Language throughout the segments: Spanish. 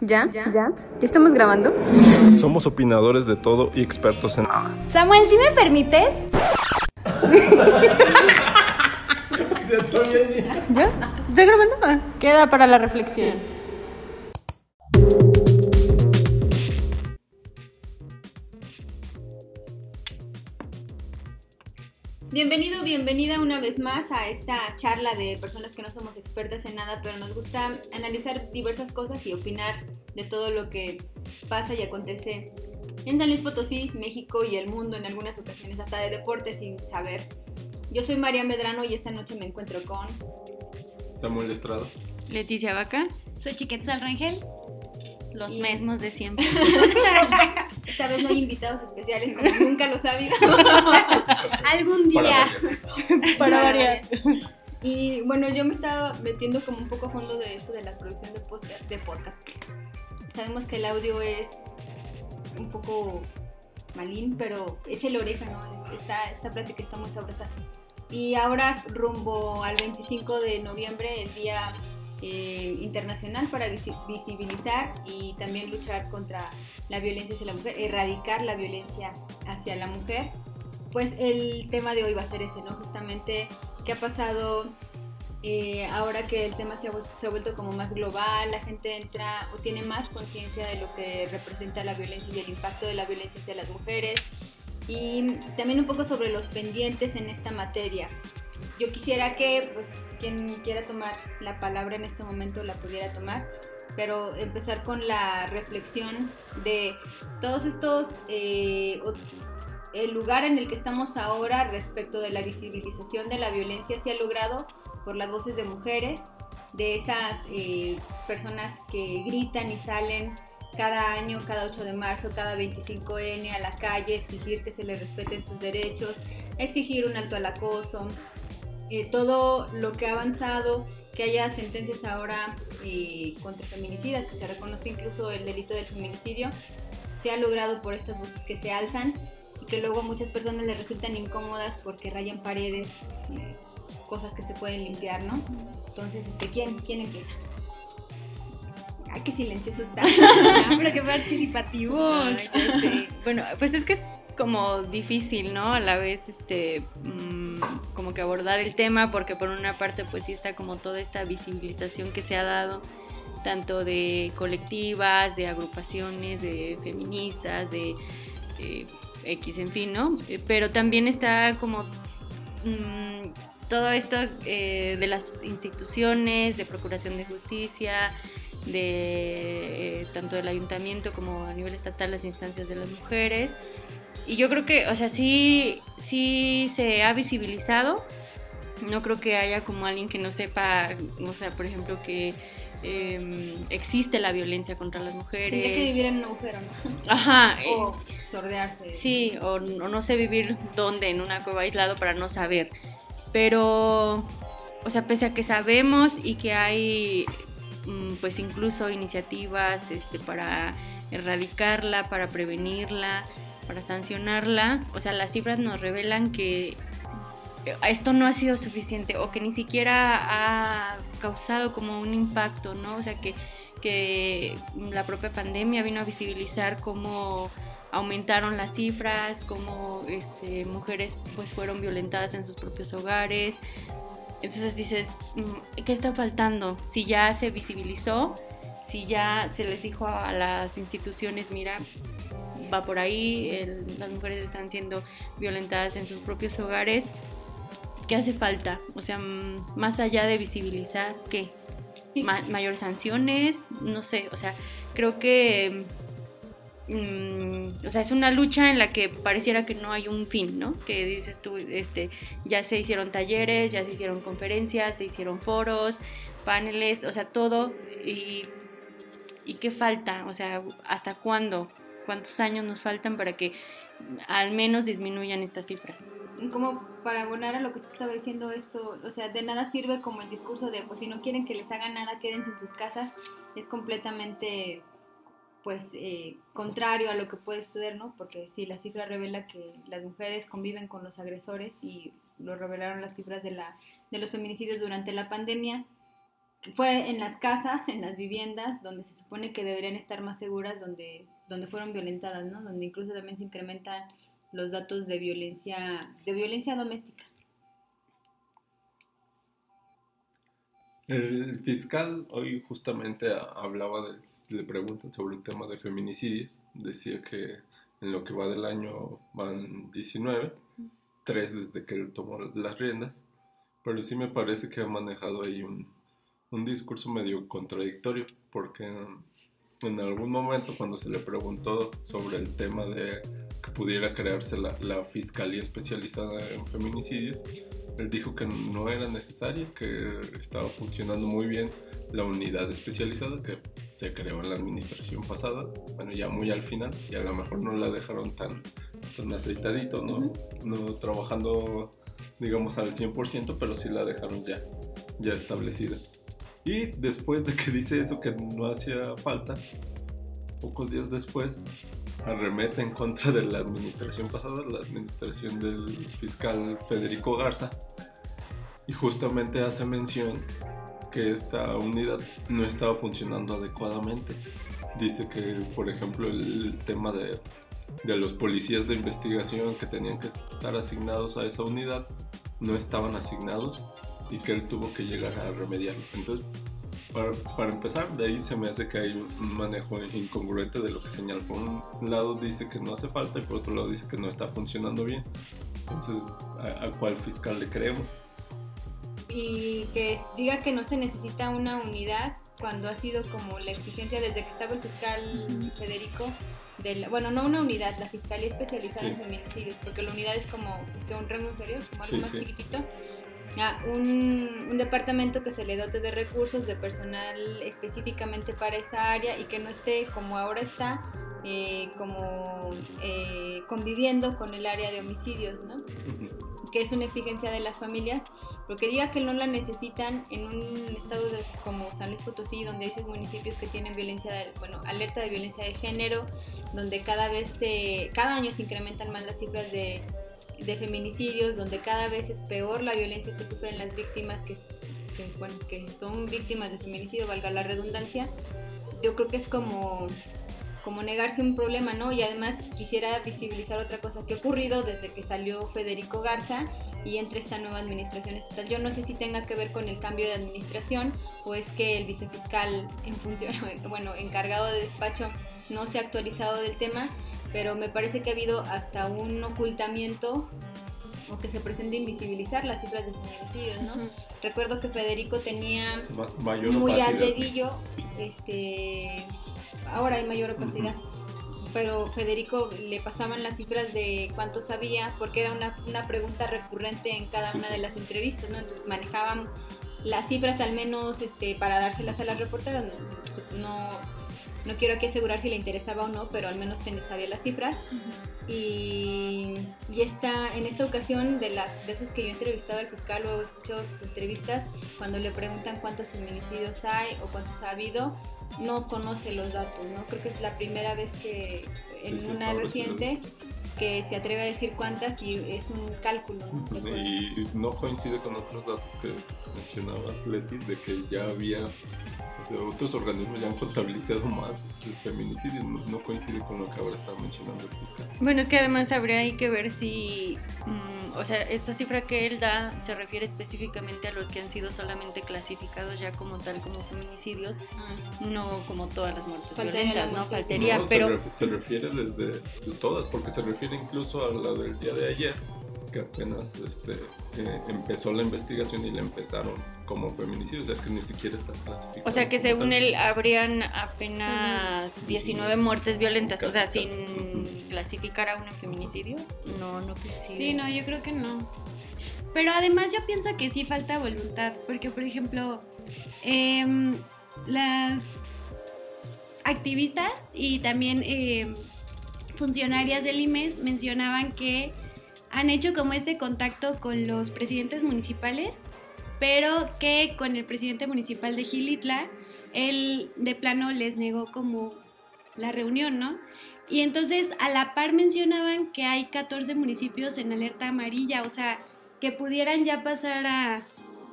¿Ya? ¿Ya? ¿Ya estamos grabando? Somos opinadores de todo y expertos en Samuel, ¿sí me permites? ¿Ya? ¿Está grabando? Ah. Queda para la reflexión. Bienvenido, bienvenida una vez más a esta charla de personas que no somos expertas en nada, pero nos gusta analizar diversas cosas y opinar de todo lo que pasa y acontece en San Luis Potosí, México y el mundo en algunas ocasiones, hasta de deporte sin saber. Yo soy María Medrano y esta noche me encuentro con Samuel Estrada, Leticia Vaca, soy Chiquetzal Rangel. Los mismos de siempre. Esta vez no hay invitados especiales, como nunca los ha habido. Algún día. Para variar. Y bueno, yo me estaba metiendo como un poco a fondo de esto de la producción de podcast. De podcast. Sabemos que el audio es un poco malín, pero échale oreja, ¿no? Esta, esta plática está muy sabrosa. Y ahora rumbo al 25 de noviembre, el día eh, internacional para visibilizar y también luchar contra la violencia hacia la mujer, erradicar la violencia hacia la mujer. Pues el tema de hoy va a ser ese, ¿no? Justamente qué ha pasado eh, ahora que el tema se ha, se ha, vuelto como más global, la gente entra o tiene más conciencia de lo que representa la violencia y el impacto de la violencia hacia las mujeres. Y también un poco sobre los pendientes en esta materia. Yo quisiera que pues, quien quiera tomar la palabra en este momento la pudiera tomar, pero empezar con la reflexión de todos estos, eh, el lugar en el que estamos ahora respecto de la visibilización de la violencia se ha logrado por las voces de mujeres, de esas eh, personas que gritan y salen cada año, cada 8 de marzo, cada 25N a la calle, exigir que se les respeten sus derechos, exigir un alto al acoso, eh, todo lo que ha avanzado, que haya sentencias ahora eh, contra feminicidas, que se reconozca incluso el delito del feminicidio, se ha logrado por estas voces que se alzan y que luego a muchas personas les resultan incómodas porque rayan paredes, eh, cosas que se pueden limpiar, ¿no? Entonces, este, ¿quién, ¿quién empieza? Ay, qué silencioso está. pero qué participativo. Bueno, pues es que como difícil, ¿no? A la vez, este, mm, como que abordar el tema, porque por una parte, pues sí está como toda esta visibilización que se ha dado, tanto de colectivas, de agrupaciones, de feministas, de, X, en fin, ¿no? Eh, pero también está como mm, todo esto eh, de las instituciones, de procuración de justicia, de eh, tanto del ayuntamiento como a nivel estatal las instancias de las mujeres y yo creo que, o sea, sí, sí se ha visibilizado. No creo que haya como alguien que no sepa, o sea, por ejemplo, que em, existe la violencia contra las mujeres. Tiene que vivir en un agujero, ¿no? Ajá. O sordearse. Sí, o, no sé vivir dónde, en una cueva aislado para no saber. Pero, o sea, pese a que sabemos y que hay, mm, pues incluso iniciativas este, para erradicarla, para prevenirla, para sancionarla, o sea, las cifras nos revelan que esto no ha sido suficiente o que ni siquiera ha causado como un impacto, ¿no? O sea, que, que la propia pandemia vino a visibilizar cómo aumentaron las cifras, cómo este, mujeres pues fueron violentadas en sus propios hogares. Entonces dices, mm, ¿qué está faltando? Si ya se visibilizó, si ya se les dijo a las instituciones, mira, va por ahí, las mujeres están siendo violentadas en sus propios hogares. ¿Qué hace falta? O sea, más allá de visibilizar, ¿qué? mayores sanciones, no sé, o sea, creo que mm, o sea, es una lucha en la que pareciera que no hay un fin, ¿no? Que dices tú, este, ya se hicieron talleres, ya se hicieron conferencias, se hicieron foros, paneles, o sea, todo. ¿Y, y qué falta? O sea, ¿hasta cuándo? Cuántos años nos faltan para que al menos disminuyan estas cifras. Como para abonar a lo que usted estaba diciendo esto, o sea, de nada sirve como el discurso de, pues si no quieren que les hagan nada, quédense en sus casas, es completamente, pues, eh, contrario a lo que puede suceder, ¿no? Porque sí, la cifra revela que las mujeres conviven con los agresores y lo revelaron las cifras de, la, de los feminicidios durante la pandemia, fue en las casas, en las viviendas, donde se supone que deberían estar más seguras, donde, donde fueron violentadas, ¿no? Donde incluso también se incrementan los datos de violencia, de violencia doméstica. El fiscal hoy justamente hablaba de, le preguntan sobre el tema de feminicidios. Decía que en lo que va del año van 19, tres desde que él tomó las riendas, pero sí me parece que ha manejado ahí un, un discurso medio contradictorio, porque en algún momento cuando se le preguntó sobre el tema de que pudiera crearse la, la Fiscalía Especializada en Feminicidios, él dijo que no era necesario, que estaba funcionando muy bien la unidad especializada que se creó en la administración pasada, bueno, ya muy al final, y a lo mejor no la dejaron tan, tan aceitadito, ¿no? No trabajando, digamos, al 100%, pero sí la dejaron ya, ya establecida. Y después de que dice eso, que no hacía falta, pocos días después, arremete en contra de la administración pasada, la administración del fiscal Federico Garza, y justamente hace mención que esta unidad no estaba funcionando adecuadamente. Dice que, por ejemplo, el tema de, de los policías de investigación que tenían que estar asignados a esa unidad no estaban asignados y que él tuvo que llegar a remediarlo. Entonces, para, para, empezar, de ahí se me hace que hay un manejo incongruente de lo que señala. Por un lado dice que no hace falta y por otro lado dice que no está funcionando bien. Entonces, ¿a, a cuál fiscal le creemos? Y que diga que no se necesita una unidad cuando ha sido como la exigencia desde que estaba el fiscal. Federico, de la, bueno, no una unidad, la Fiscalía Especializada sí. en Feminicidios, porque la unidad es como es que un rango inferior, como algo sí, más sí. chiquitito un, un, departamento que se le dote de recursos, de personal específicamente para esa área y que no esté como ahora está, eh, como eh, conviviendo con el área de homicidios, ¿no? Que es una exigencia de las familias, porque diga que no la necesitan en un estado de, como San Luis Potosí, donde hay seis municipios que tienen violencia, de, bueno, alerta de violencia de género, donde cada vez se, cada año se incrementan más las cifras de de feminicidios, donde cada vez es peor la violencia que sufren las víctimas que, que, bueno, que son víctimas de feminicidio, valga la redundancia, yo creo que es como, como negarse un problema, ¿no? Y además quisiera visibilizar otra cosa que ha ocurrido desde que salió Federico Garza y entre esta nueva administración estatal. Yo no sé si tenga que ver con el cambio de administración o es que el vicefiscal en función, bueno, encargado de despacho no se ha actualizado del tema, pero me parece que ha habido hasta un ocultamiento o que se pretende invisibilizar las cifras de feminicidios, ¿no? Uh -huh. Recuerdo que Federico tenía mayor muy al dedillo, este, ahora hay mayor opacidad, uh -huh. pero Federico le pasaban las cifras de cuánto sabía, porque era una, una pregunta recurrente en cada sí, una sí. de las entrevistas, ¿no? Entonces manejaban las cifras al menos este, para dárselas a las reporteras, no, no no quiero aquí asegurar si le interesaba o no, pero al menos sabía las cifras. Uh -huh. y, y está, en esta ocasión, de las veces que yo he entrevistado al fiscal o he escuchado sus entrevistas, cuando le preguntan cuántos feminicidios hay o cuántos ha habido, no conoce los datos, ¿no? Creo que es la primera vez que en sí, sí, una reciente que se atreve a decir cuántas y es un cálculo. ¿no? Y no coincide con otros datos que mencionaba Leti, de que ya había o sea, otros organismos ya han contabilizado más el feminicidio, no, no, coincide con lo que ahora está mencionando el fiscal. Bueno, es que además habría ahí que ver si, um, o sea, esta cifra que él da se refiere específicamente a los que han sido solamente clasificados ya como tal como feminicidios, uh -huh. no como todas las muertes violentas, ¿no? Faltaría, no, pero... Se, ref se refiere desde todas, porque se refiere incluso a la del día de ayer, que apenas este, eh, empezó la investigación y la empezaron como feminicidio, o sea que ni siquiera está clasificado. O sea que según él habrían apenas sí, 19 muertes violentas, casi, o sea, sin uh -huh. clasificar a uno en feminicidios, no, no coincide. Sí, no, yo creo que no. Pero además yo pienso que sí falta voluntad, porque por ejemplo, eh, las activistas y también eh, funcionarias del IMES mencionaban que han hecho como este contacto con los presidentes municipales, pero que con el presidente municipal de Gilitla, él de plano les negó como la reunión, ¿no? Y entonces a la par mencionaban que hay 14 municipios en alerta amarilla, o sea, que pudieran ya pasar a,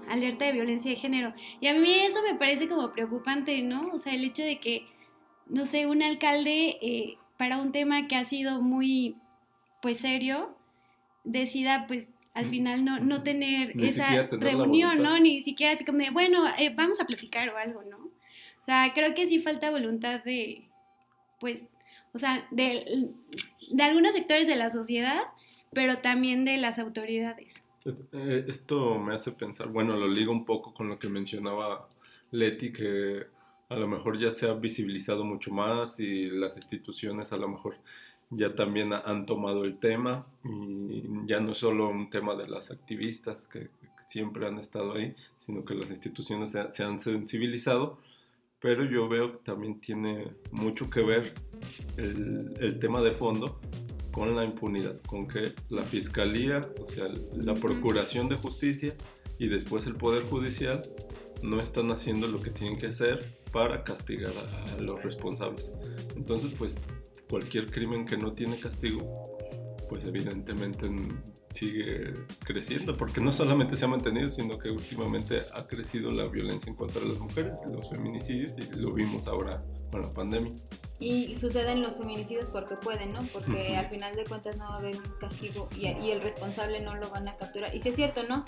alerta de violencia de género. Y a mí eso me parece como preocupante, ¿no? O sea, el hecho de que, no sé, un alcalde eh, para un tema que ha sido muy, pues, serio, decida, pues, al final no, no tener Ni esa reunión. ¿no? Ni siquiera así como de, bueno, eh, vamos a platicar o algo, ¿no? O sea, creo que sí falta voluntad de, pues, o sea, de, de algunos sectores de la sociedad, pero también de las autoridades. Es- eh, Esto me hace pensar, bueno, lo ligo un poco con lo que mencionaba Leti, que a lo mejor ya se ha visibilizado mucho más y las instituciones a lo mejor ya también ha- han tomado el tema y ya no es solo un tema de las activistas que, que siempre han estado ahí, sino que las instituciones se, se han sensibilizado, pero yo veo que también tiene mucho que ver el, el tema de fondo con la impunidad, con que la fiscalía, o sea, la procuración de justicia y después el poder judicial no están haciendo lo que tienen que hacer para castigar a, a los responsables. Entonces, pues cualquier crimen que no tiene castigo, pues evidentemente sigue creciendo, porque no solamente se ha mantenido, sino que últimamente ha crecido la violencia en contra de las mujeres, los feminicidios, y lo vimos ahora con la pandemia. Y suceden los feminicidios porque pueden, ¿no? Porque al final de cuentas no va a haber un castigo y, y el responsable no lo van a capturar. Y si es cierto, ¿no?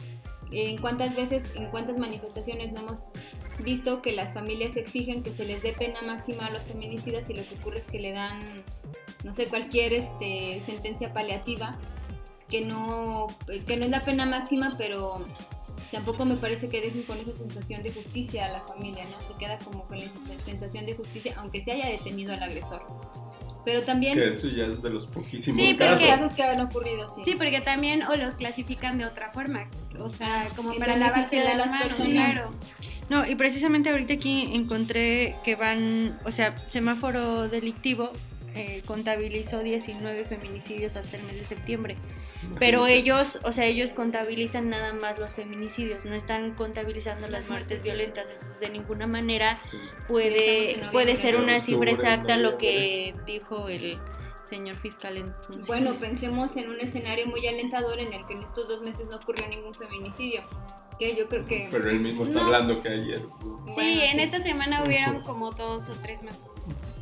En cuántas veces, en cuántas manifestaciones no hemos visto que las familias exigen que se les dé pena máxima a los feminicidas y lo que ocurre es que le dan, no sé, cualquier este, sentencia paliativa que no, que no es la pena máxima, pero tampoco me parece que dejen con esa sensación de justicia a la familia, ¿no? Se queda como con la sensación de justicia, aunque se haya detenido al agresor. Pero también... Que eso ya es de los poquísimos Sí, casos. que- casos que han ocurrido, sí. Sí, porque también o los clasifican de otra forma, o sea, como para lavarse de las las manos, personas. claro. No, y precisamente ahorita aquí encontré que van, o sea, semáforo delictivo eh, contabilizó 19 feminicidios hasta el mes de septiembre. Pero ellos, o sea, ellos contabilizan nada más los feminicidios, no están contabilizando las muertes violentas, entonces de ninguna manera Sí. Puede, puede ser una cifra exacta lo que dijo el señor fiscal. Bueno, pensemos en un escenario muy alentador en el que en estos dos meses no ocurrió ningún feminicidio. Que yo creo que... Pero él mismo está No. hablando que ayer. Sí, Bueno, en sí. esta semana hubieron como dos o tres más.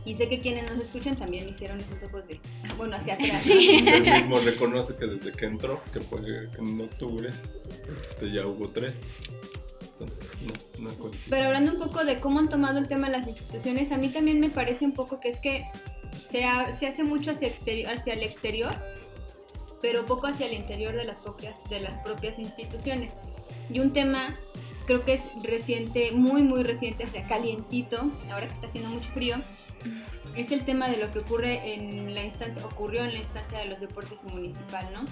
Y sé que quienes nos escuchan también hicieron esos ojos de... Bueno, hacia atrás. Sí. ¿no? Él mismo reconoce que desde que entró, que fue en octubre, este, ya hubo tres. Entonces, no, no coincide. Pero hablando un poco de cómo han tomado el tema las instituciones, a mí también me parece un poco que es que se, ha- se hace mucho hacia, exterior, hacia el exterior, pero poco hacia el interior de las propias, de las propias instituciones. Y un tema, creo que es reciente, muy, muy reciente, o sea, calientito, ahora que está haciendo mucho frío, es el tema de lo que ocurre en la instancia, ocurrió en la instancia de los deportes municipal, ¿no?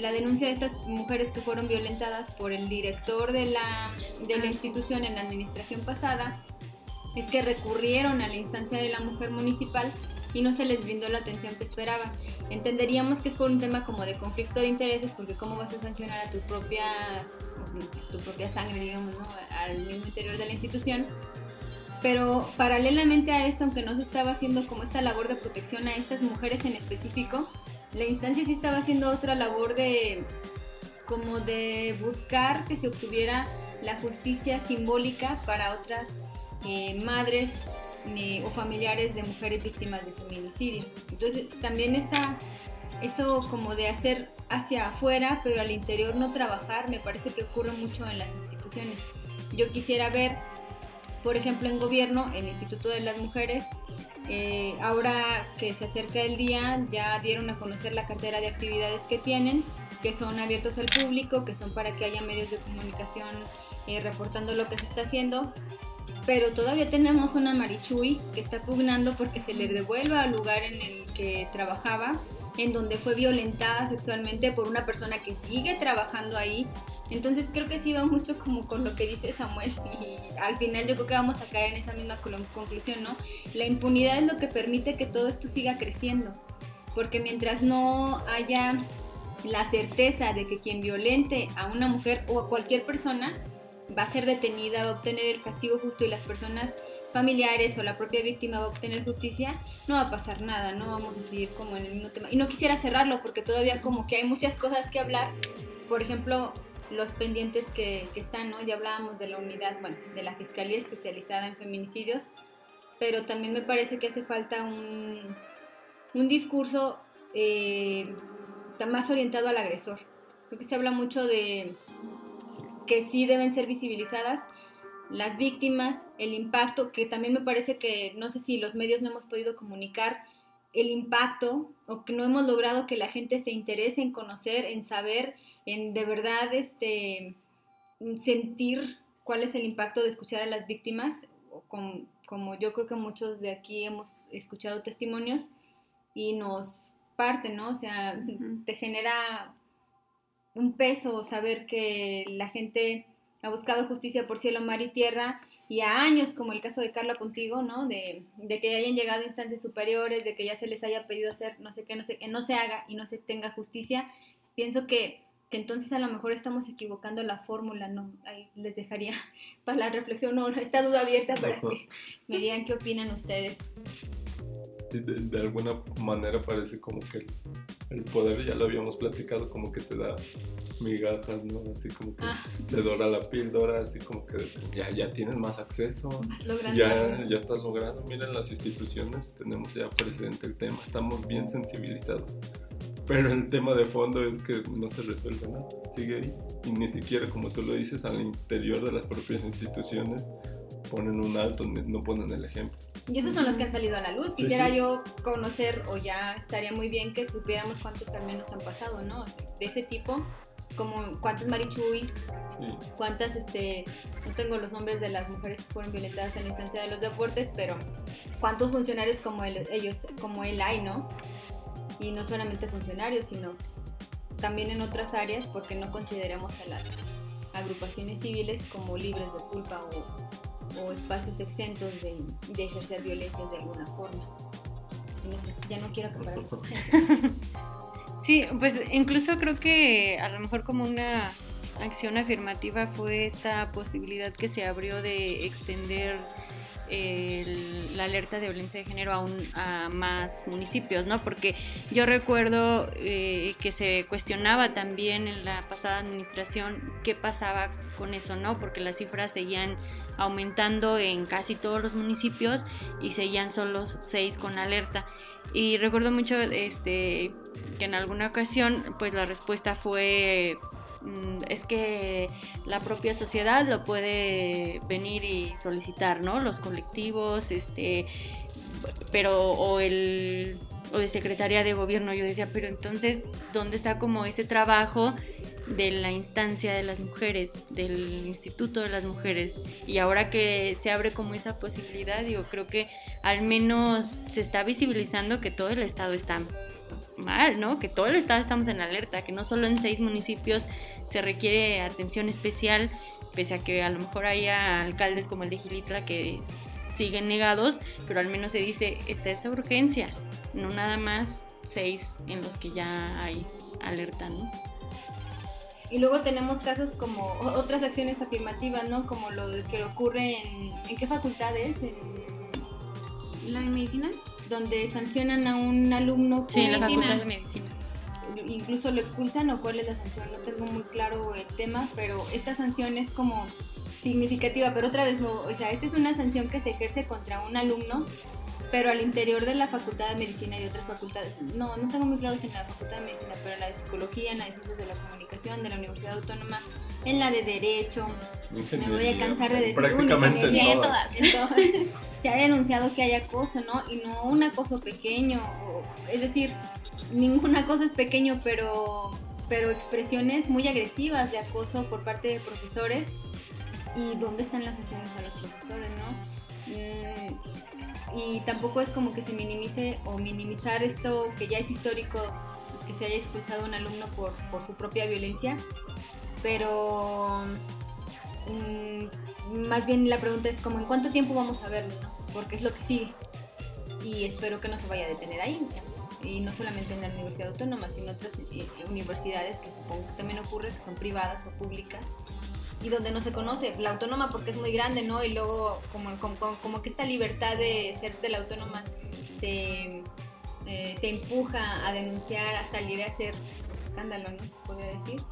La denuncia de estas mujeres que fueron violentadas por el director de la, de la institución en la administración pasada es que recurrieron a la instancia de la mujer municipal y no se les brindó la atención que esperaban. Entenderíamos que es por un tema como de conflicto de intereses, porque cómo vas a sancionar a tu propia, tu propia sangre, digamos, ¿no? al mismo interior de la institución. Pero paralelamente a esto, aunque no se estaba haciendo como esta labor de protección a estas mujeres en específico, la instancia sí estaba haciendo otra labor de como de buscar que se obtuviera la justicia simbólica para otras eh, madres eh, o familiares de mujeres víctimas de feminicidio. Entonces también está eso como de hacer hacia afuera, pero al interior no trabajar, me parece que ocurre mucho en las instituciones. Yo quisiera ver, por ejemplo, en gobierno, el Instituto de las Mujeres, eh, ahora que se acerca el día, ya dieron a conocer la cartera de actividades que tienen, que son abiertos al público, que son para que haya medios de comunicación eh, reportando lo que se está haciendo. Pero todavía tenemos una Marichuy que está pugnando porque se le devuelva al lugar en el que trabajaba, en donde fue violentada sexualmente por una persona que sigue trabajando ahí. Entonces creo que sí va mucho como con lo que dice Samuel y al final yo creo que vamos a caer en esa misma conclusión, ¿no? La impunidad es lo que permite que todo esto siga creciendo, porque mientras no haya la certeza de que quien violente a una mujer o a cualquier persona va a ser detenida, va a obtener el castigo justo y las personas familiares o la propia víctima va a obtener justicia, no va a pasar nada, no vamos a seguir como en el mismo tema. Y no quisiera cerrarlo porque todavía como que hay muchas cosas que hablar. Por ejemplo, los pendientes que, que están, ¿no? Ya hablábamos de la unidad, bueno, de la Fiscalía Especializada en Feminicidios, pero también me parece que hace falta un, un discurso eh, más orientado al agresor. Creo que se habla mucho de que sí deben ser visibilizadas las víctimas, el impacto, que también me parece que no sé si los medios no hemos podido comunicar el impacto o que no hemos logrado que la gente se interese en conocer, en saber, en de verdad este sentir cuál es el impacto de escuchar a las víctimas, como, como yo creo que muchos de aquí hemos escuchado testimonios y nos parte, ¿no? O sea, te genera un peso saber que la gente ha buscado justicia por cielo, mar y tierra y a años, como el caso de Carla Contigo, ¿no? De, de, que hayan llegado a instancias superiores, de que ya se les haya pedido hacer no sé qué, no sé, que no se haga y no se tenga justicia, pienso que, que entonces a lo mejor estamos equivocando la fórmula, ¿no? Ahí les dejaría para la reflexión, no, esta duda abierta para que me digan qué opinan ustedes. De, de, alguna manera parece como que el, poder, ya lo habíamos platicado, como que te da migajas, ¿no? Así como que Ah. te dora la píldora, así como que ya, ya tienes más acceso, ya, ya estás logrando. Miren las instituciones, tenemos ya presente el tema, estamos bien sensibilizados. Pero el tema de fondo es que no se resuelve nada, sigue ahí. Y ni siquiera, como tú lo dices, al interior de las propias instituciones ponen un alto, no ponen el ejemplo. Y esos son los que han salido a la luz. Sí, Quisiera sí. yo conocer, o ya estaría muy bien que supiéramos cuántos al menos han pasado, ¿no? De ese tipo, como cuántas Marichuy, Sí. cuántas, este, no tengo los nombres de las mujeres que fueron violentadas en la instancia de los deportes, pero cuántos funcionarios como él, ellos, como él hay, ¿no? Y no solamente funcionarios, sino también en otras áreas, porque no consideramos a las agrupaciones civiles como libres de culpa o, o espacios exentos de, de ejercer violencias de alguna forma. No sé, ya no quiero acabar. Sí, pues incluso creo que a lo mejor como una acción afirmativa fue esta posibilidad que se abrió de extender el- la alerta de violencia de género a, un- a más municipios, ¿no? Porque yo recuerdo eh, que se cuestionaba también en la pasada administración qué pasaba con eso, ¿no? Porque las cifras seguían aumentando en casi todos los municipios y seguían solo seis con alerta. Y recuerdo mucho este, que en alguna ocasión pues la respuesta fue es que la propia sociedad lo puede venir y solicitar, ¿no? Los colectivos, este, pero o el o de secretaría de gobierno, yo decía, pero entonces, ¿dónde está como ese trabajo de la instancia de las mujeres, del instituto de las mujeres? Y ahora que se abre como esa posibilidad, digo, creo que al menos se está visibilizando que todo el estado está mal, ¿no? Que todo el estado estamos en alerta, que no solo en seis municipios se requiere atención especial, pese a que a lo mejor haya alcaldes como el de Gilitla que siguen negados, pero al menos se dice, está esa urgencia, no nada más seis en los que ya hay alerta, ¿no? Y luego tenemos casos como otras acciones afirmativas, ¿no? Como lo que ocurre en... ¿En qué facultades? En, ¿La de medicina? Donde sancionan a un alumno Sí, en la por- Facultad de Medicina. incluso lo expulsan o cuál es la sanción. No tengo muy claro el tema, pero esta sanción es como significativa. Pero otra vez, no, o sea, esta es una sanción que se ejerce contra un alumno, pero al interior de la Facultad de Medicina y otras facultades. No, no tengo muy claro si en la Facultad de Medicina, pero en la de Psicología, en la de Ciencias de la Comunicación, de la Universidad Autónoma, en la de Derecho. Me voy a cansar de decir Prácticamente una, en sí, en todas. todas, en todas. Se ha denunciado que hay acoso, ¿no? Y no un acoso pequeño, o- es decir, ningún acoso es pequeño, pero, pero expresiones muy agresivas de acoso por parte de profesores. ¿Y dónde están las sanciones a los profesores, no? Mm, y tampoco es como que se minimice o minimizar esto que ya es histórico, que se haya expulsado a un alumno por, por su propia violencia, pero mm, más bien la pregunta es como en cuánto tiempo vamos a verlo. Porque es lo que sigue. Y espero que no se vaya a detener ahí. y no solamente en la Universidad Autónoma, sino otras eh, universidades que supongo que también ocurre, que son privadas o públicas, y donde no se conoce. La autónoma porque es muy grande, ¿no? Y luego como, como, que esta libertad de ser de la autónoma te, eh, te empuja a denunciar, a salir a hacer escándalo, ¿no? Podría decir.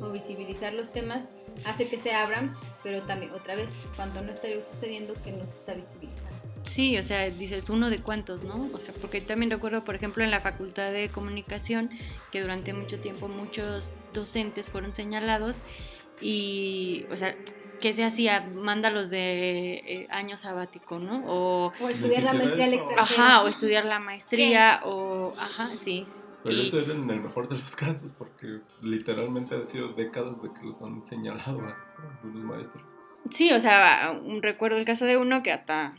O visibilizar los temas hace que se abran, pero también otra vez, cuando no estaría sucediendo que no se está visibilizando. Sí, o sea, dices uno de cuántos, ¿no? O sea, porque también recuerdo, por ejemplo, en la Facultad de Comunicación, que durante mucho tiempo muchos docentes fueron señalados y, o sea, ¿qué se hacía? Mándalos de eh, año sabático, ¿no? O, O estudiar la maestría al extranjero. ajá, o estudiar la maestría, o, ajá, sí. Pero Y- eso era en el mejor de los casos, porque literalmente ha sido décadas de que los han señalado a algunos maestros. Sí, o sea, recuerdo el caso de uno que hasta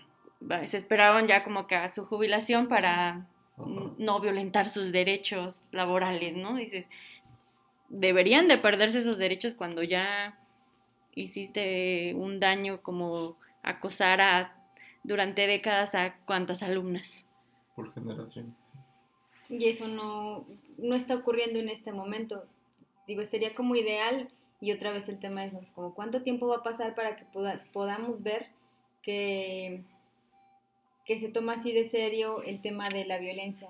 se esperaban ya como que a su jubilación para Ajá. no violentar sus derechos laborales, ¿no? Dices, deberían de perderse esos derechos cuando ya hiciste un daño como acosar a durante décadas a cuantas alumnas. Por generaciones. Y eso no, no está ocurriendo en este momento. Digo, sería como ideal, y otra vez el tema es como cuánto tiempo va a pasar para que poda- podamos ver que, que se toma así de serio el tema de la violencia.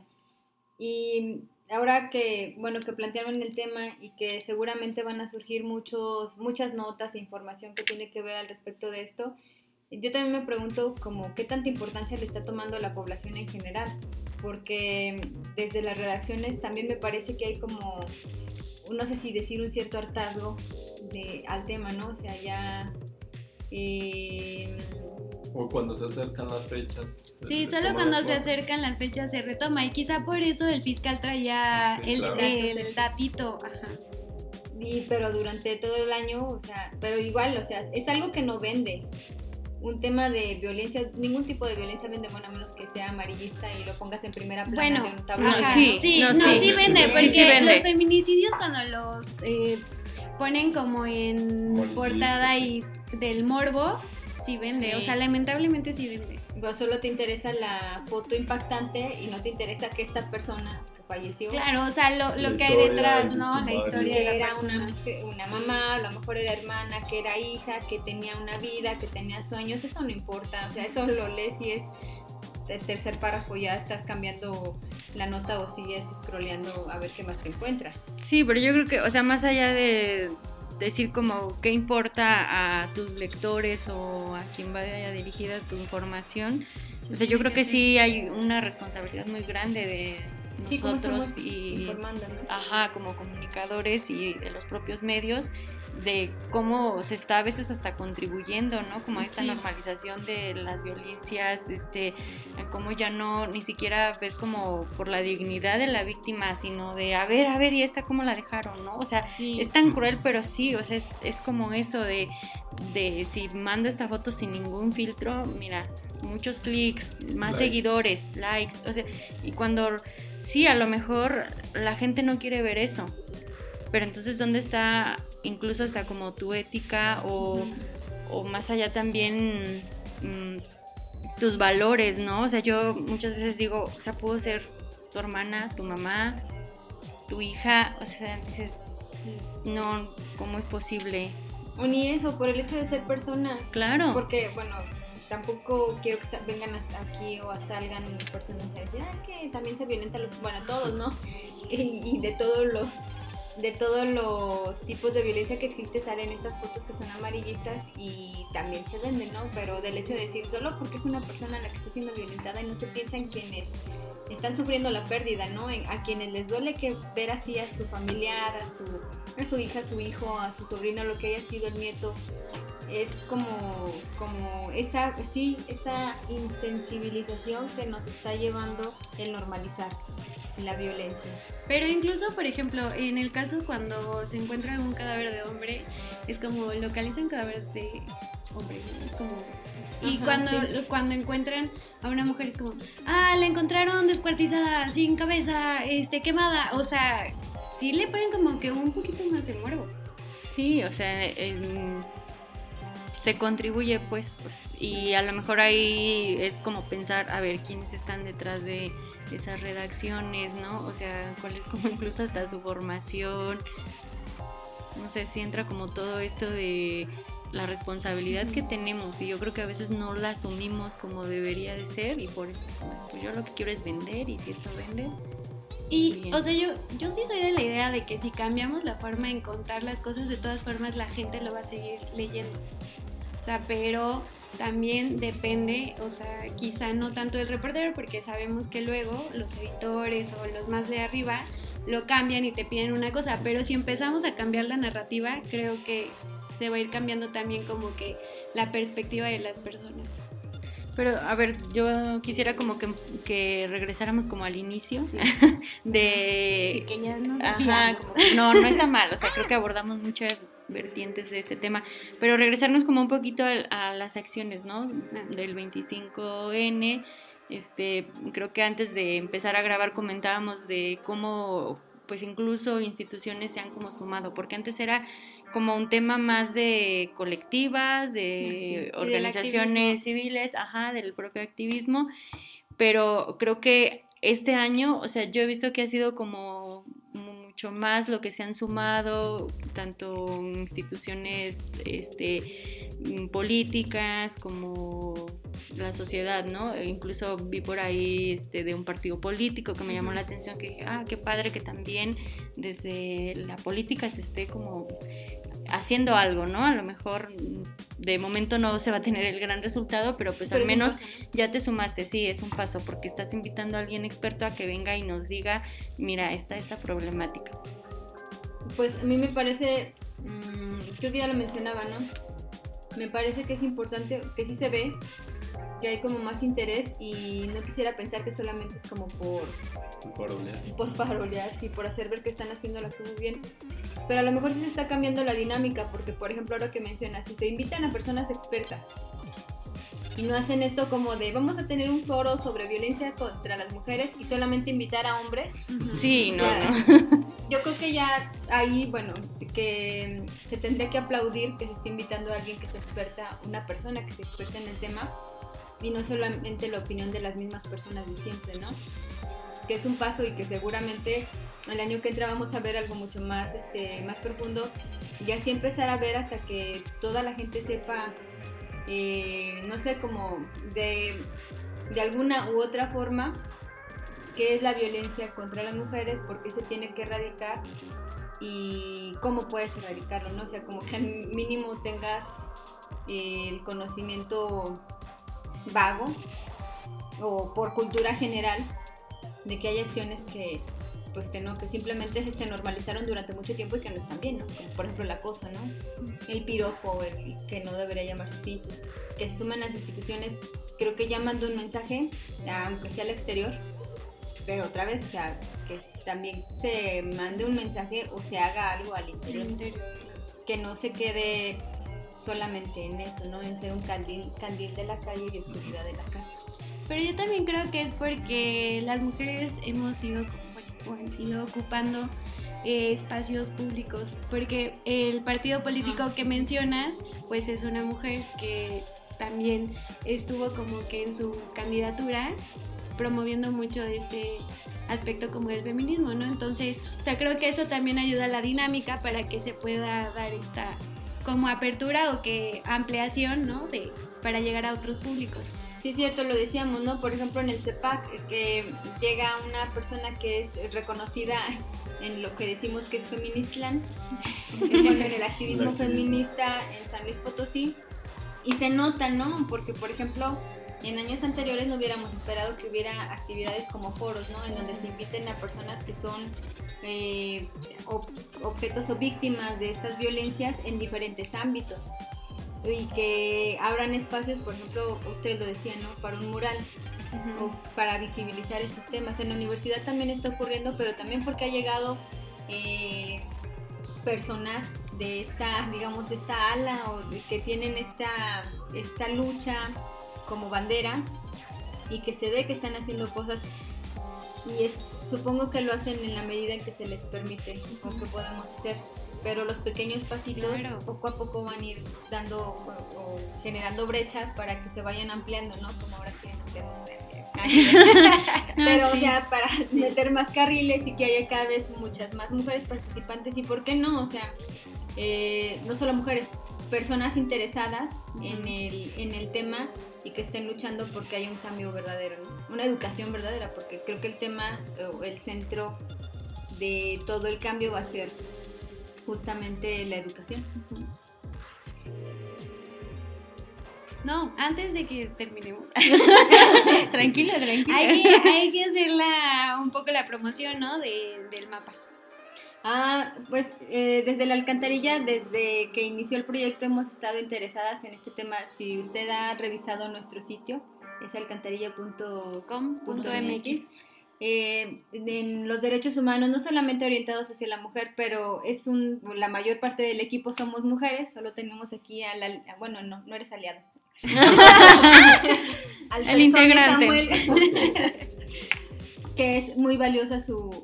Y ahora que, bueno, que plantearon el tema y que seguramente van a surgir muchos, muchas notas e información que tiene que ver al respecto de esto, yo también me pregunto como qué tanta importancia le está tomando la población en general, porque desde las redacciones también me parece que hay como, no sé si decir un cierto hartazgo de, al tema, ¿no? O sea, ya... eh, O cuando se acercan las fechas. Sí, solo cuando se acercan las fechas se retoma y quizá por eso el fiscal traía Sí, el, claro. el datito. Ajá. Y, pero durante todo el año, o sea, pero igual, o sea, es algo que no vende. Un tema de violencia, ningún tipo de violencia vende, bueno, a menos que sea amarillista y lo pongas en primera plana Bueno, de un tablero. No, sí, sí, no, no, sí. sí vende, Sí, porque sí vende. los feminicidios cuando los eh, ponen como en portada sí. y del morbo, sí vende, Sí. o sea, lamentablemente sí vende. Pero solo te interesa la foto impactante y no te interesa que esta persona que falleció, Claro, o sea, lo, lo que hay detrás, ¿no? La historia de que la era una, una mamá, a lo mejor era hermana, que era hija, que tenía una vida, que tenía sueños, eso no importa, o sea, eso lo lees y es el tercer párrafo, ya estás cambiando la nota o sigues scrolleando a ver qué más te encuentras. Sí, pero yo creo que, o sea, más allá de decir como qué importa a tus lectores o a quien vaya dirigida tu información, o sea, yo creo que sí hay una responsabilidad muy grande de nosotros y informando, ¿no? ajá, como comunicadores y de los propios medios de cómo se está a veces hasta contribuyendo, ¿no? Como a esta Sí. normalización de las violencias, este, cómo ya no ni siquiera ves como por la dignidad de la víctima, sino de a ver, a ver, y esta cómo la dejaron, ¿no? O sea, Sí. es tan cruel, pero sí, o sea, es, es como eso de, de si mando esta foto sin ningún filtro, mira, muchos clics, más Likes. seguidores, likes, o sea, y cuando sí, a lo mejor la gente no quiere ver eso, pero entonces, ¿dónde está incluso hasta como tu ética o, o más allá también mm, tus valores, ¿no? O sea, yo muchas veces digo, o sea, puedo ser tu hermana, tu mamá, tu hija, o sea, dices, no, ¿cómo es posible? O ni eso, por el hecho de ser persona. Claro. Porque, bueno, tampoco quiero que vengan aquí o salgan personas decir, ah, es que también se violenta a los, bueno, todos, ¿no? Y, y de todos los de todos los tipos de violencia que existe salen estas fotos que son amarillistas y también se venden, ¿no? Pero del hecho de decir solo porque es una persona la que está siendo violentada y no se piensa en quienes están sufriendo la pérdida, ¿no? A quienes les duele que ver así a su familiar, a su, su hija, a su hijo, a su sobrino, lo que haya sido el nieto, es como, como esa, sí, esa insensibilización que nos está llevando el normalizar la violencia. Pero incluso, por ejemplo, en el caso cuando se encuentra un cadáver de hombre, es como localizan cadáveres de hombre. Es como... Y Ajá, cuando, sí. cuando encuentran a una mujer es como, ah, la encontraron descuartizada, sin cabeza, este, quemada. O sea, sí le ponen como que un poquito más de muervo. Sí, o sea, se contribuye pues, pues, y a lo mejor ahí es como pensar, a ver, quiénes están detrás de esas redacciones, ¿no? O sea, cuál es como incluso hasta su formación, no sé, si entra como todo esto de la responsabilidad que tenemos y yo creo que a veces no la asumimos como debería de ser y por eso, pues yo lo que quiero es vender y si esto vende, Y, Bien. o sea, yo, yo sí soy de la idea de que si cambiamos la forma en contar las cosas, de todas formas la gente lo va a seguir leyendo. O sea, pero también depende, o sea, quizá no tanto el reportero, porque sabemos que luego los editores o los más de arriba lo cambian y te piden una cosa, pero si empezamos a cambiar la narrativa, creo que se va a ir cambiando también como que la perspectiva de las personas. Pero, a ver, yo quisiera como que, que regresáramos como al inicio de... Así que ya nos Ajá, no, no está mal, o sea, creo que abordamos muchas vertientes de este tema, pero regresarnos como un poquito al- a, las acciones, ¿no? Del 25N, este, creo que antes de empezar a grabar comentábamos de cómo, pues incluso instituciones se han como sumado, porque antes era como un tema más de colectivas, de sí, organizaciones civiles, ajá, del propio activismo, pero creo que este año, o sea, yo he visto que ha sido como mucho más lo que se han sumado, tanto instituciones este, políticas como la sociedad, ¿no? E incluso vi por ahí este, de un partido político que me llamó la atención, que dije, ah, qué padre que también desde la política se esté como haciendo algo, ¿no? A lo mejor de momento no se va a tener el gran resultado, pero pues Pero al menos ya te sumaste, sí, es un paso, porque estás invitando a alguien experto a que venga y nos diga, mira, está esta problemática. Pues a mí me parece, mm, creo que ya lo mencionaba, ¿no? Me parece que es importante, que sí se ve, que hay como más interés y no quisiera pensar que solamente es como por, Por olear. por farolear, sí, por hacer ver que están haciendo las cosas bien. Pero a lo mejor sí se está cambiando la dinámica, porque por ejemplo ahora que mencionas, si se invitan a personas expertas y no hacen esto como de vamos a tener un foro sobre violencia contra las mujeres y solamente invitar a hombres, Sí, O no, sea, no. yo creo que ya ahí, bueno, que se tendría que aplaudir que se esté invitando a alguien que sea experta, una persona que sea experta en el tema, y no solamente la opinión de las mismas personas de siempre, ¿no? Que es un paso y que seguramente el año que entra vamos a ver algo mucho más, este, más profundo, y así empezar a ver hasta que toda la gente sepa, eh, no sé, como de, de alguna u otra forma, qué es la violencia contra las mujeres, por qué se tiene que erradicar y cómo puedes erradicarlo, ¿no? O sea, como que al mínimo tengas eh, el conocimiento vago o por cultura general de que hay acciones que pues que no, que simplemente se normalizaron durante mucho tiempo y que no están bien, ¿no? Como por ejemplo la cosa, ¿no? El piropo, el, que no debería llamarse así, que se suman las instituciones, creo que ya mandó un mensaje, aunque sea al exterior, pero otra vez, o sea, que también se mande un mensaje o se haga algo al interior, que no se quede solamente en eso, ¿no? En ser un candil, candil de la calle y oscuridad de la casa. Pero yo también creo que es porque las mujeres hemos ido, bueno, ido ocupando eh, espacios públicos, porque el partido político que mencionas, pues es una mujer que también estuvo como que en su candidatura promoviendo mucho este aspecto como el feminismo, ¿no? Entonces, o sea, creo que eso también ayuda a la dinámica para que se pueda dar esta como apertura o que ampliación, ¿no? De, para llegar a otros públicos. Sí, es cierto, lo decíamos, ¿no? Por ejemplo, en el CEPAC, que llega una persona que es reconocida en lo que decimos que es Feministland, en el activismo feminista en San Luis Potosí, y se nota, ¿no? Porque, por ejemplo, en años anteriores no hubiéramos esperado que hubiera actividades como foros, ¿no? En donde se inviten a personas que son eh, ob- objetos o víctimas de estas violencias en diferentes ámbitos y que abran espacios, por ejemplo, usted lo decía, ¿no? Para un mural o para visibilizar estos temas. En la universidad también está ocurriendo, pero también porque ha llegado eh, personas de esta, digamos, esta ala o que tienen esta, esta lucha como bandera y que se ve que están haciendo cosas y es, supongo que lo hacen en la medida en que se les permite o que podemos hacer pero los pequeños pasitos Claro. poco a poco van a ir dando o, o generando brechas para que se vayan ampliando, ¿no? Como ahora que queremos ver. Pero, o sí. sea, para meter más carriles y que haya cada vez muchas más mujeres participantes y por qué no, o sea, eh, no solo mujeres, personas interesadas en el, en el tema y que estén luchando porque hay un cambio verdadero, ¿no? una educación verdadera, porque creo que el tema, o el centro de todo el cambio va a ser justamente la educación. No, antes de que terminemos. tranquila, tranquila. Hay que, hay que hacer la, un poco la promoción, ¿no? De, del mapa. Ah, pues eh, desde la alcantarilla, desde que inició el proyecto hemos estado interesadas en este tema. Si usted ha revisado nuestro sitio, es alcantarilla.com.mx. Eh, en los derechos humanos, no solamente orientados hacia la mujer, pero es un, la mayor parte del equipo somos mujeres, solo tenemos aquí a la, bueno, no, no eres aliado. Al el integrante. Samuel, que es muy valiosa su,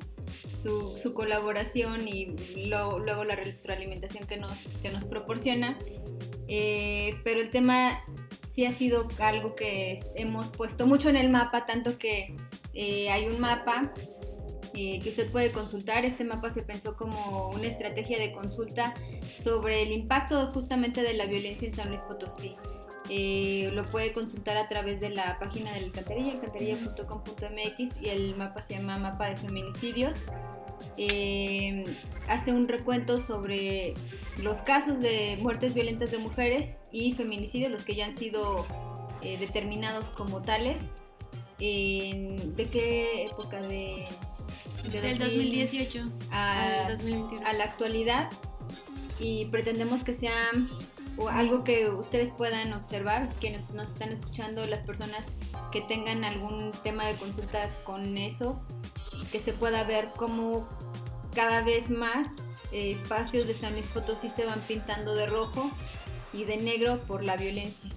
su, colaboración y luego la retroalimentación que nos, que nos proporciona. Eh, pero el tema sí ha sido algo que hemos puesto mucho en el mapa, tanto que eh, hay un mapa eh, que usted puede consultar. Este mapa se pensó como una estrategia de consulta sobre el impacto justamente de la violencia en San Luis Potosí. lo puede consultar a través de la página de la alcantarilla, alcantarilla.com.mx y el mapa se llama Mapa de Feminicidios. Eh, hace un recuento sobre los casos de muertes violentas de mujeres y feminicidios, los que ya han sido eh, determinados como tales. ¿De qué época? De, Del 2018 a, al 2021. a la actualidad. Y pretendemos que sea algo que ustedes puedan observar, quienes nos están escuchando, las personas que tengan algún tema de consulta con eso, que se pueda ver cómo cada vez más eh, espacios de San Luis Potosí se van pintando de rojo y de negro por la violencia,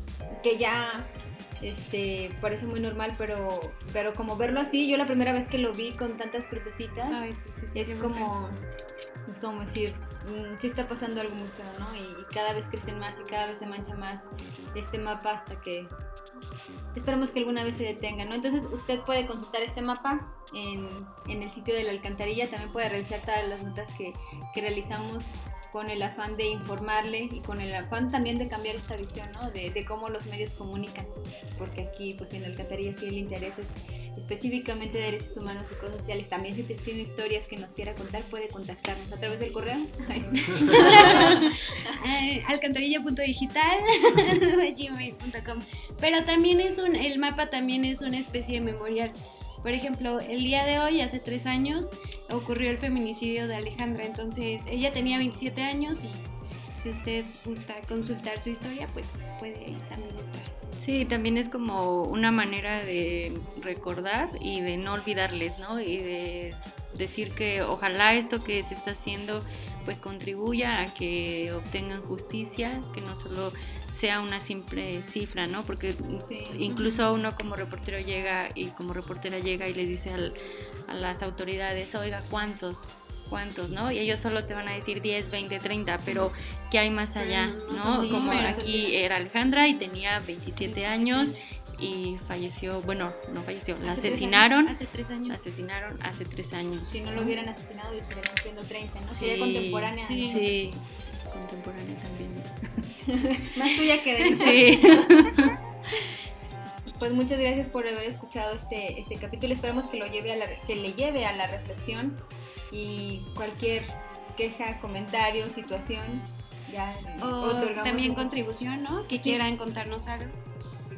que ya este parece muy normal, pero pero como verlo así, yo la primera vez que lo vi con tantas crucecitas es como es como decir, mm, sí está pasando algo muy feo, ¿no? Y, y, cada vez crecen más y cada vez se mancha más este mapa hasta que esperemos que alguna vez se detenga, ¿no? Entonces usted puede consultar este mapa en, el sitio de la alcantarilla, también puede revisar todas las notas que realizamos con el afán de informarle y con el afán también de cambiar esta visión, ¿no? De, de cómo los medios comunican, porque aquí, pues en la alcantarilla sí el interés es específicamente de derechos humanos y cosas sociales. También si tiene historias que nos quiera contar, puede contactarnos a través del correo. alcantarilla.digital.gmail.com Pero también es un, el mapa también es una especie de memorial. Por ejemplo, el día de hoy, hace tres años, ocurrió el feminicidio de Alejandra. Entonces, ella tenía 27 años y si usted gusta consultar su historia, pues puede también entrar. Sí, también es como una manera de recordar y de no olvidarles, ¿no? Y de decir que ojalá esto que se está haciendo pues contribuya a que obtengan justicia, que no solo sea una simple cifra, ¿no? Porque incluso uno como reportero llega y como reportera llega y le dice a las autoridades, oiga, ¿cuántos? Cuántos, ¿no? Y ellos solo te van a decir 10, 20, 30, pero ¿qué hay más allá, no? Como aquí era Alejandra y tenía 27 años y falleció, bueno, no falleció, la asesinaron. Hace tres años. Asesinaron hace tres años. Si no lo hubieran asesinado, estarían cumpliendo 30, ¿no? Sería contemporánea. Sí, sí, contemporánea también. más tuya que de Sí. pues muchas gracias por haber escuchado este, este capítulo. Esperamos que, lo lleve a la, que le lleve a la reflexión y cualquier queja, comentario, situación, ya o también contribución, ¿no? Que quieran contarnos algo.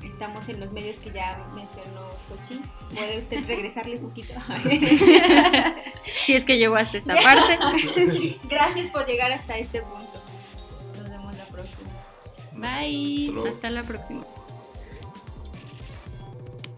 Estamos en los medios que ya mencionó Sochi. ¿Puede usted regresarle un poquito? si es que llegó hasta esta parte. Gracias por llegar hasta este punto. Nos vemos la próxima. Bye. Hasta la próxima.